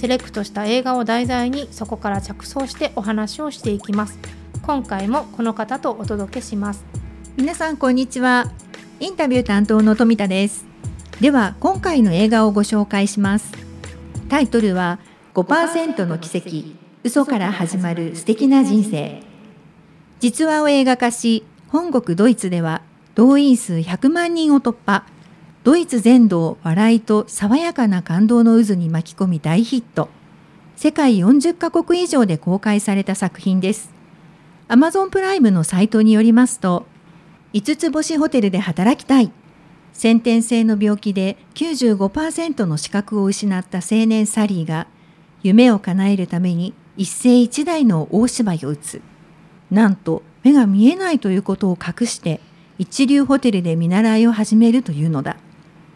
セレクトした映画を題材にそこから着想してお話をしていきます。今回もこの方とお届けします。皆さんこんにちは。インタビュー担当の富田です。では今回の映画をご紹介します。タイトルは5%の奇跡。嘘から始まる素敵な人生。実話を映画化し本国ドイツでは動員数100万人を突破。ドイツ全土を笑いと爽やかな感動の渦に巻き込み大ヒット。世界40カ国以上で公開された作品です。アマゾンプライムのサイトによりますと5つ星ホテルで働きたい。先天性の病気で95%の資格を失った青年サリーが夢を叶えるために一世一代の大芝居を打つ。なんと目が見えないということを隠して一流ホテルで見習いを始めるというのだ。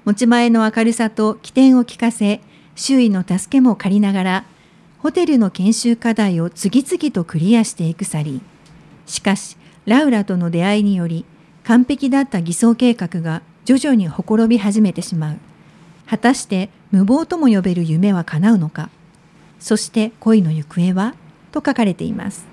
持ち前の明るさと起点を利かせ周囲の助けも借りながらホテルの研修課題を次々とクリアしていくサリーしかしラウラとの出会いにより完璧だった偽装計画が徐々にほころび始めてしまう。果たして無謀とも呼べる夢は叶うのか。そして恋の行方は？と書かれています。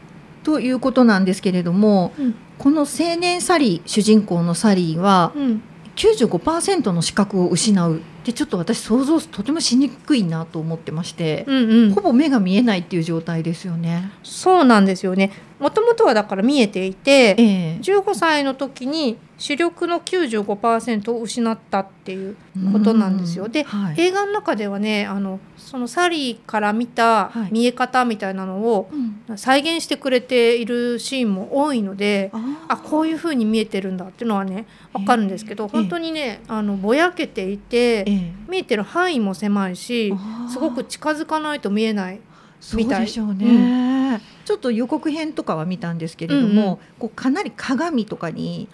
ということなんですけれども、うん、この青年サリー主人公のサリーは、うん、95%の資格を失うってちょっと私想像とてもしにくいなと思ってまして、うんうん、ほぼ目が見えないっていう状態ですよね。そうなんですよねもともとはだから見えていて、えー、15歳の時に視力の95%を失ったっていうことなんですよ。で、はい、映画の中ではねあのそのサリーから見た見え方みたいなのを再現してくれているシーンも多いので、うん、あこういうふうに見えてるんだっていうのはね分かるんですけど、えー、本当にねあのぼやけていて、えー、見えてる範囲も狭いしすごく近づかないと見えないみたい。そうでしょうね、うん。ちょっと予告編とかは見たんですけれども、うんうん、こうかなり鏡とかに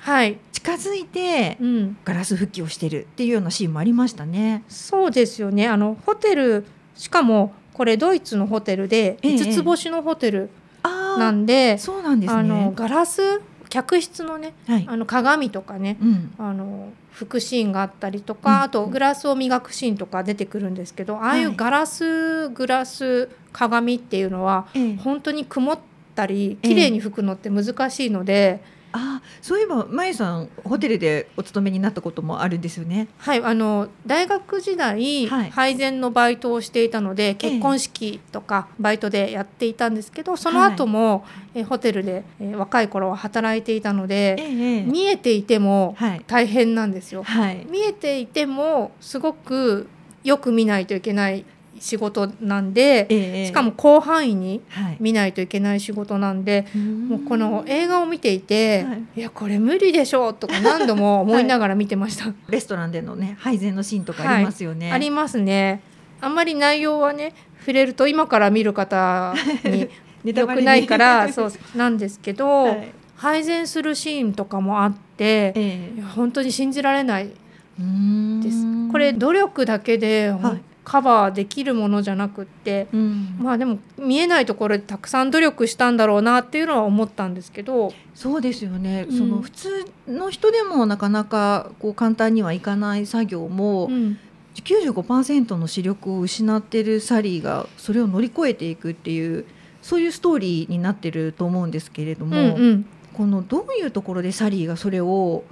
近づいてガラス復帰をしてるっていうようなシーンもありましたね。そうですよね。あのホテルしかもこれドイツのホテルで5つ星のホテルなんで、ええ、そうなんです、ね、あのガラス客室のね、はい、あの鏡とかね、うん、あの拭くシーンがあったりとか、あとグラスを磨くシーンとか出てくるんですけど、ああいうガラスグラス鏡っていうのは、本当に曇ったり綺麗に拭くのって難しいので。あそういえばまゆさんホテルでお勤めになったこともあるんですよね。はいあの大学時代、はい、配膳のバイトをしていたので結婚式とかバイトでやっていたんですけど、その後も、はい、えホテルで、え若い頃は働いていたので、え見えていても大変なんですよ。はい、見えていてもすごくよく見ないといけない仕事なんで、えしかも広範囲に見ないといけない仕事なんで、はい、もうこの映画を見ていて、はい、いやこれ無理でしょうとか何度も思いながら見てました、はい、レストランでのね配膳のシーンとかありますよね、ありますね。あんまり内容はね触れると今から見る方に 良くないからそうなんですけど、配膳するシーンとかもあって、えー、本当に信じられないです。これ努力だけで、はいカバーできるものじゃなくって、うん、まあでも見えないところでたくさん努力したんだろうなっていうのは思ったんですけど。そうですよね、うん、その普通の人でもなかなかこう簡単にはいかない作業も、うん、95%の視力を失ってるサリーがそれを乗り越えていくっていうそういうストーリーになってると思うんですけれども、うんうん、このどういうところでサリーがそれを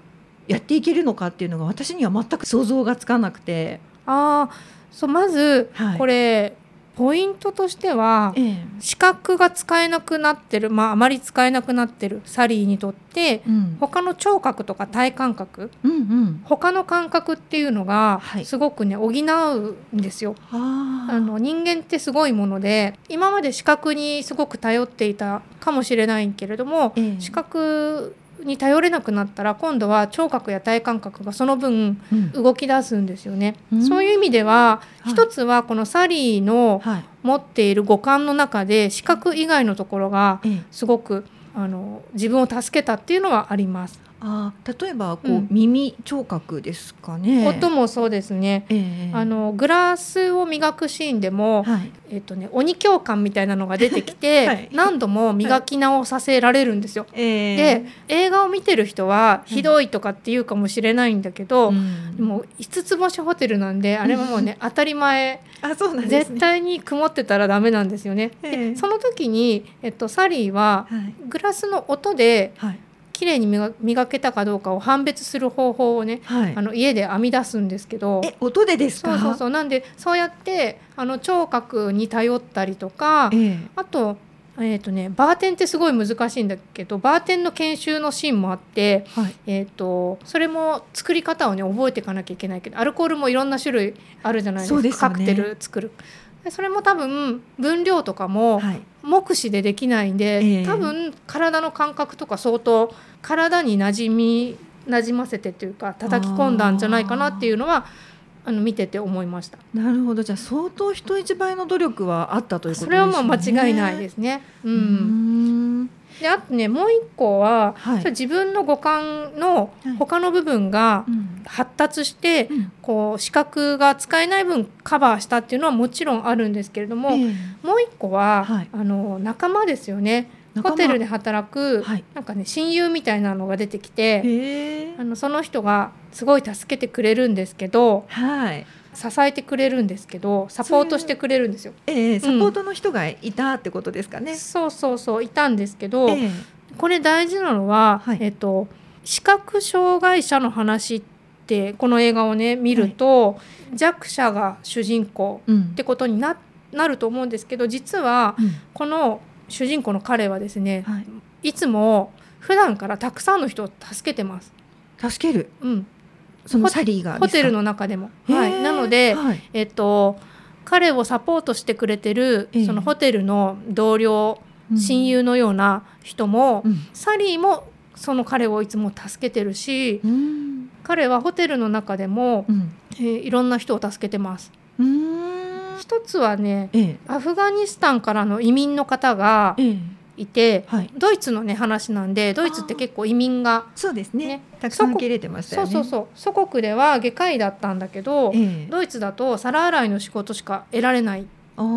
やっていけるのかっていうのが私には全く想像がつかなくて。あそうまず、これポイントとしては、ええ、視覚が使えなくなってる、まあ、あまり使えなくなってるサリーにとって、うん、他の聴覚とか体感覚、うんうん、他の感覚っていうのがすごくね、補うんですよ。あの人間ってすごいもので今まで視覚にすごく頼っていたかもしれないけれども、え、視覚に頼れなくなったら今度は聴覚や体感覚がその分うん。動き出すんですよね。うん。そういう意味でははい。一つはこのサリーのはい。持っている五感の中で視覚以外のところがええ。すごくあの自分を助けたっていうのはあります。あー例えばこう、うん。耳聴覚ですかね。音もそうですね。ええ。あのグラスを磨くシーンでも、はい。えっとね、鬼教官みたいなのが出てきて、はい。何度も磨き直させられるんですよ。ええ。で映画を見てる人はひどいとかって言うかもしれないんだけど、うん。でも5つ星ホテルなんであれはもうね 当たり前。あそうなんね。絶対に曇ってたらダメなんですよね。ええ。でその時に、えっと、サリーははい。グラスの音ではい綺麗に磨磨けたかどうかを判別する方法をねはいあの家で編み出すんですけど。え音でですか？そうそうそうなんでそうやってあの聴覚に頼ったりとかええあと,、えーとね、バーテンってすごい難しいんだけどバーテンの研修のシーンもあって、はいえー、とそれも作り方をね覚えていかなきゃいけないけどアルコールもいろんな種類あるじゃないですかねカクテル作る。でそれも多分分量とかもはい目視でできないんで、ええ多分体の感覚とか相当体に馴染み馴染ませてというか叩き込んだんじゃないかなっていうのはあの見てて思いました。なるほどじゃあ相当人一倍の努力はあったということですね。それはもう間違いないですね。う、うんんであとねもう一個は、はい。自分の五感のはい。他の部分がうん。発達して、うん。こう視覚が使えない分カバーしたっていうのはもちろんあるんですけれども、ええ。もう一個は、はい。あの仲間ですよね。ホテルで働く、はい。なんかね親友みたいなのが出てきて、あのその人がすごい助けてくれるんですけどはい支えてくれるんですけどサポートしてくれるんですよ。ええサポートの人がいたってことですかね。そうそうそういたんですけど、ええ。これ大事なのは、はい。えっと、視覚障害者の話ってこの映画をね見ると、弱者が主人公うん。ってことにななると思うんですけど実はうん。この主人公の彼はですね、はい。いつも普段からたくさんの人を助けてます。助ける。うん、そのサリーがホテルの、の中でも。はい、なので、はい。えっと、彼をサポートしてくれてるええ。そのホテルの同僚、うん親友のような人も、うん。サリーもその彼をいつも助けてるしうん。彼はホテルの中でも、うん。えーいろんな人を助けてます。うん。一つはねええ。アフガニスタンからの移民の方がええいてはい。ドイツのね話なんでドイツって結構移民がそうですね。ねたくさん受け入れてましたよね。そうそうそう。祖国では外科医だったんだけどええ。ドイツだと皿洗いの仕事しか得られないっ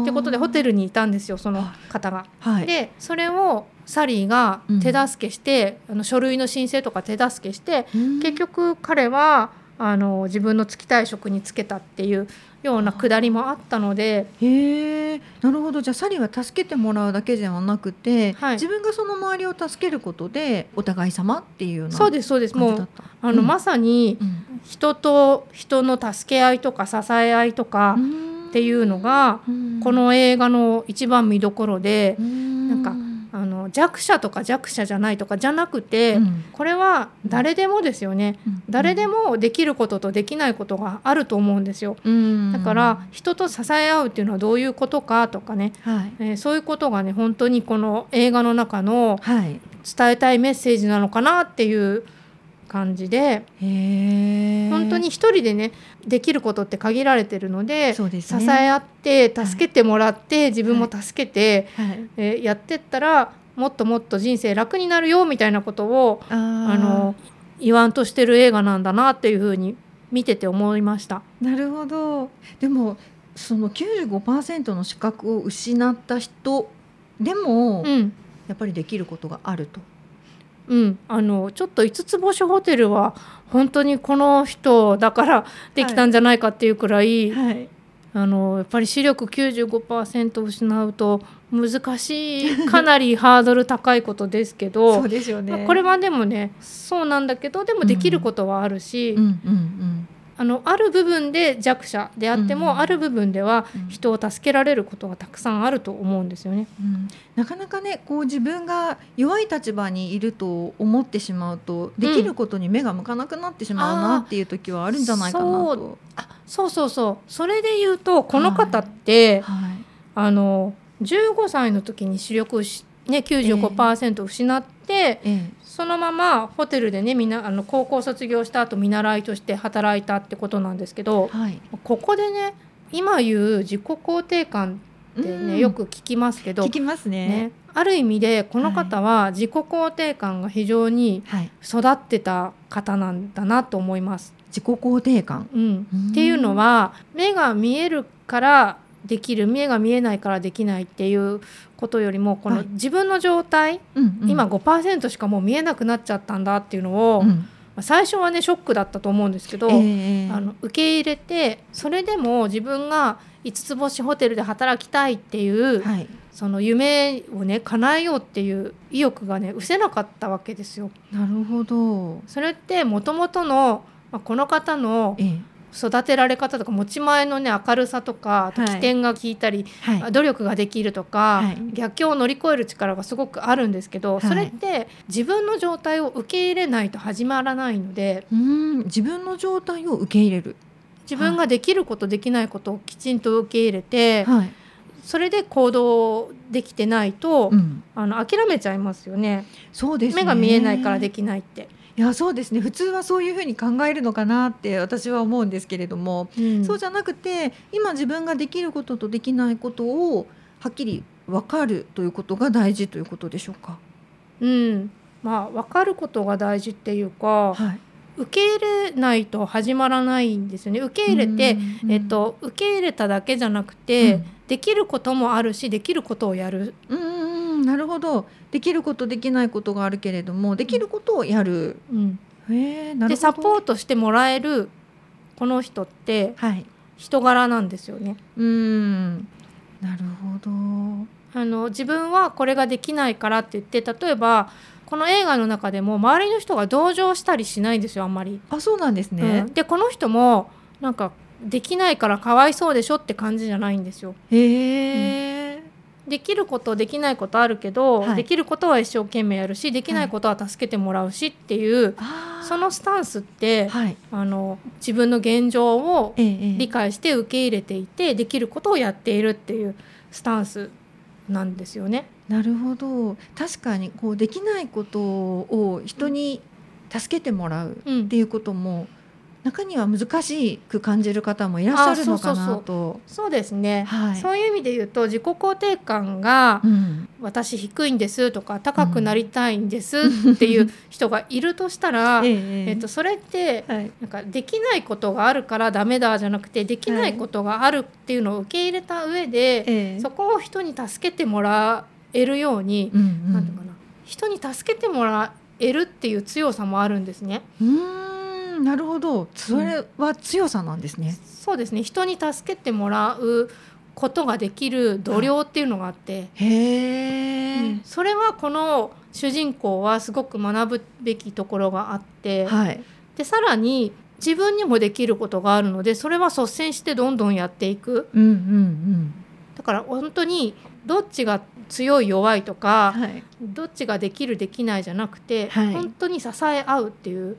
てことでホテルにいたんですよその方が。はい、でそれをサリーが手助けして、あの書類の申請とか手助けしてうん。結局彼はあの自分の就きたい職に就けたっていうようなくだりもあったのでへえ。なるほど。じゃあサリーは助けてもらうだけではなくて、はい。自分がその周りを助けることでお互い様っていうようなそうですそうです。もうあの、うん。まさにうん。人と人の助け合いとか支え合いとかっていうのがうん。この映画の一番見どころでうん。なんかあの弱者とか弱者じゃないとかじゃなくて、うん。これは誰でもですよね。うん。誰でもできることとできないことがあると思うんですよ。うん。だから人と支え合うっていうのはどういうことかとかね、はい。えーそういうことがね本当にこの映画の中のはい。伝えたいメッセージなのかなっていう感じで本当に一人でねできることって限られてるのでね。支え合って助けてもらって、自分も助けて、はい。えーやってったらもっともっと人生楽になるよみたいなことをあの言わんとしてる映画なんだなっていうふうに見てて思いました。なるほど。でもその95%の資格を失った人でも、うん。やっぱりできることがあると。うん、あのちょっと5つ星ホテルは本当にこの人だからできたんじゃないかっていうくらい、はい、あのやっぱり視力95%失うと難しいかなりハードル高いことですけど そうですよね。まあこれはでもねそうなんだけどでもできることはあるし、うんうんうんあのある部分で弱者であっても、うんある部分ではうん人を助けられることがたくさんあると思うんですよね。うん、なかなかねこう自分が弱い立場にいると思ってしまうとできることに目が向かなくなってしまうなっていう時はあるんじゃないかなと。あそうそうそうそれで言うとこの方って、はいあの15歳の時に視力をし、ね、95%失ってええそのままホテルでねみんなあの高校卒業した後見習いとして働いたってことなんですけどはい。ここでね今言う自己肯定感ってうんねよく聞きますけど、聞きますね。ね、ある意味でこの方は自己肯定感が非常にはい。育ってた方なんだなと思います。自己肯定感。うんうんっていうのは目が見えるからできる目が見えないからできないっていうことよりもこのはい自分の状態、うんうん今5%しかもう見えなくなっちゃったんだっていうのを、まうんあ最初はねショックだったと思うんですけど、ええあの受け入れてそれでも自分が5つ星ホテルで働きたいっていう、はい。その夢をね叶えようっていう意欲がね失せなかったわけですよ。なるほど。それってもともとの、まあ、この方のええ育てられ方とか持ち前のね明るさとか起点が効いたり、はい。努力ができるとか、はい逆境を乗り越える力がすごくあるんですけど、はいそれって自分の状態を受け入れないと始まらないのでうん自分の状態を受け入れる。自分ができることできないことをきちんと受け入れて、はい。それで行動できてないと、うん。あの諦めちゃいますよねそうですね。目が見えないからできないって。いやそうですね。普通はそういうふうに考えるのかなって私は思うんですけれども、うん。そうじゃなくて今自分ができることとできないことをはっきり分かるということが大事ということでしょうか？うん、まあ分かることが大事っていうかはい、受け入れないと始まらないんですよね。受け入れて、えっ、と、受け入れただけじゃなくて、うん。できることもあるしできることをやる、うん。なるほどできることできないことがあるけれどもできることをやる。うん、へえなるほど。でサポートしてもらえるこの人ってはい。人柄なんですよね。うんなるほど。あの自分はこれができないからって言って例えばこの映画の中でも周りの人が同情したりしないんですよあんまり。あそうなんですねうん。でこの人もなんかできないからかわいそうでしょって感じじゃないんですよ。へえ。できることできないことあるけど、はい。できることは一生懸命やるしできないことは助けてもらうしっていう、あー。そのスタンスって、はい。あの自分の現状をええええ。理解して受け入れていてできることをやっているっていうスタンスなんですよね。なるほど。確かにこうできないことを人に助けてもらううん。っていうことも中には難しく感じる方もいらっしゃるのかあそうそうそう。なと。そうですね、はい。そういう意味で言うと自己肯定感がうん。私低いんですとか高くなりたいんですっていう 人がいるとしたら、えええっと、それってはい。なんかできないことがあるからダメだじゃなくてできないことがあるっていうのを受け入れた上で、ええ。そこを人に助けてもらえるように、うんうん。なんていうかな。人に助けてもらえるっていう強さもあるんですね。うなるほど。それは強さなんですね。そうですね。人に助けてもらうことができる度量っていうのがあって、へえ、それはこの主人公はすごく学ぶべきところがあって、はい。でさらに自分にもできることがあるのでそれは率先してどんどんやっていく。うんうん。だから本当にどっちが強い弱いとうんか、はい。どっちができるできないじゃなくて、はい。本当に支え合うっていう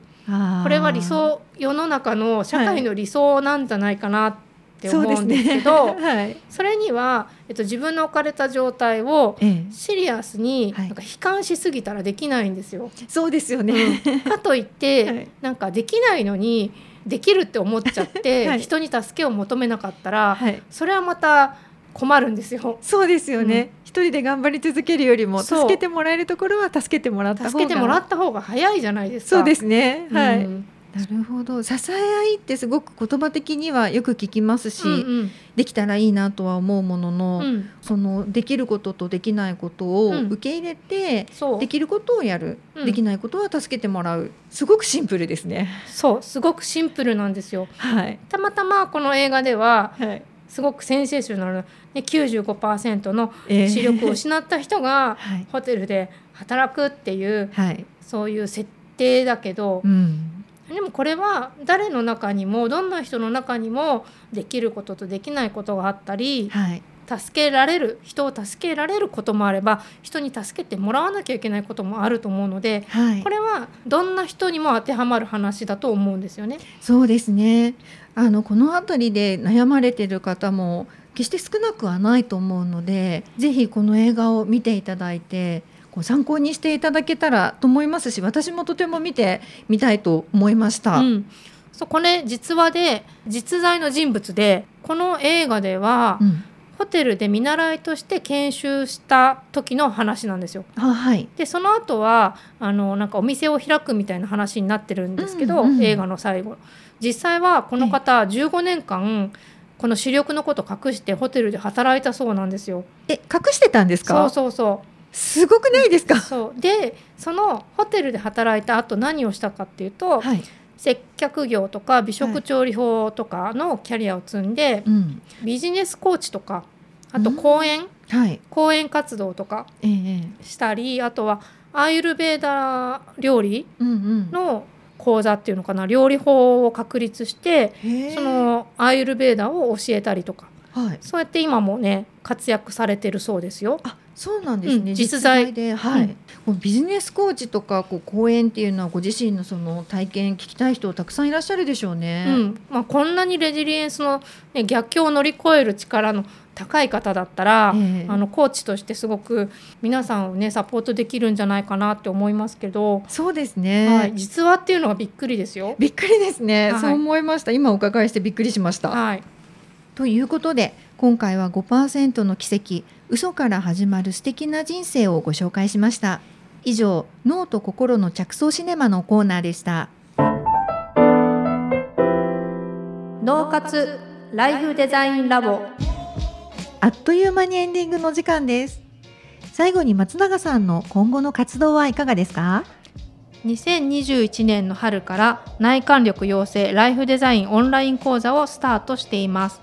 これは理想世の中の社会の理想なんじゃないかなって思うんですけど、ね。はい。それには、えっと、自分の置かれた状態をええ。シリアスにはい。なんか悲観しすぎたらできないんですよ。そうですよね。かといって、はい。なんかできないのにできるって思っちゃって、はい。人に助けを求めなかったら、はい。それはまた困るんですよ。そうですよね、一人で頑張り続けるよりも助けてもらえるところは助けてもらった方が。助けてもらった方が早いじゃないですか。そうですね。はい、うん。なるほど。支え合いってすごく言葉的にはよく聞きますし、うんできたらいいなとは思うものの、うん。うんそのできることとできないことをうん。受け入れて、できることをやる、うん。できないことは助けてもらう。すごくシンプルですね。そう。すごくシンプルなんですよ。はい。たまたまこの映画でははいすごくセンセーショナルな、ね、95%のえー。視力を失った人が はい。ホテルで働くっていうはい。そういう設定だけどうん。でもこれは誰の中にもどんな人の中にもできることとできないことがあったりはい助けられる人を助けられることもあれば人に助けてもらわなきゃいけないこともあると思うのではいこれはどんな人にも当てはまる話だと思うんですよね。そうですねあのこの辺りで悩まれてる方も決して少なくはないと思うのでぜひこの映画を見ていただいてこう参考にしていただけたらと思いますし私もとても見てみたいと思いました。うん、そうこれ実話で実在の人物でこの映画では、うんホテルで見習いとして研修した時の話なんですよ。あはい。でその後はあのなんかお店を開くみたいな話になってるんですけど、うんうん映画の最後。実際はこの方15年間この視力のこと隠してホテルで働いたそうなんですよ。え隠してたんですか？そうそうそすごくないですうか？そう。でそのホテルで働いた後何をしたかっていうと、はい、接客業とか美食調理法とかのキャリアを積んで、うん。ビジネスコーチとかあと講演、はい。講演活動とかええしたりあとはアーユルベーダ料理うんうん。の講座っていうのかな料理法を確立してそのアーユルベーダを教えたりとか。はい。そうやって今もね活躍されてるそうですよ。あそうなんですね、うん実在。で、はい。うんビジネスコーチとかこう講演っていうのはご自身のその体験聞きたい人たくさんいらっしゃるでしょうね。うん。まあ、こんなにレジリエンスの、ね、逆境を乗り越える力の高い方だったら、ええ。あのコーチとしてすごく皆さんをねサポートできるんじゃないかなって思いますけど、そうですね、はい、実話っていうのがびっくりですよ。びっくりですね、はい。そう思いました。今お伺いしてびっくりしました。はい、ということで今回は5%の奇跡嘘から始まる素敵な人生をご紹介しました。以上脳と心の着想シネマのコーナーでした。脳活ライフデザインラボ。あっという間にエンディングの時間です。最後に松永さんの今後の活動はいかがですか？2021年の春から内観力養成ライフデザインオンライン講座をスタートしています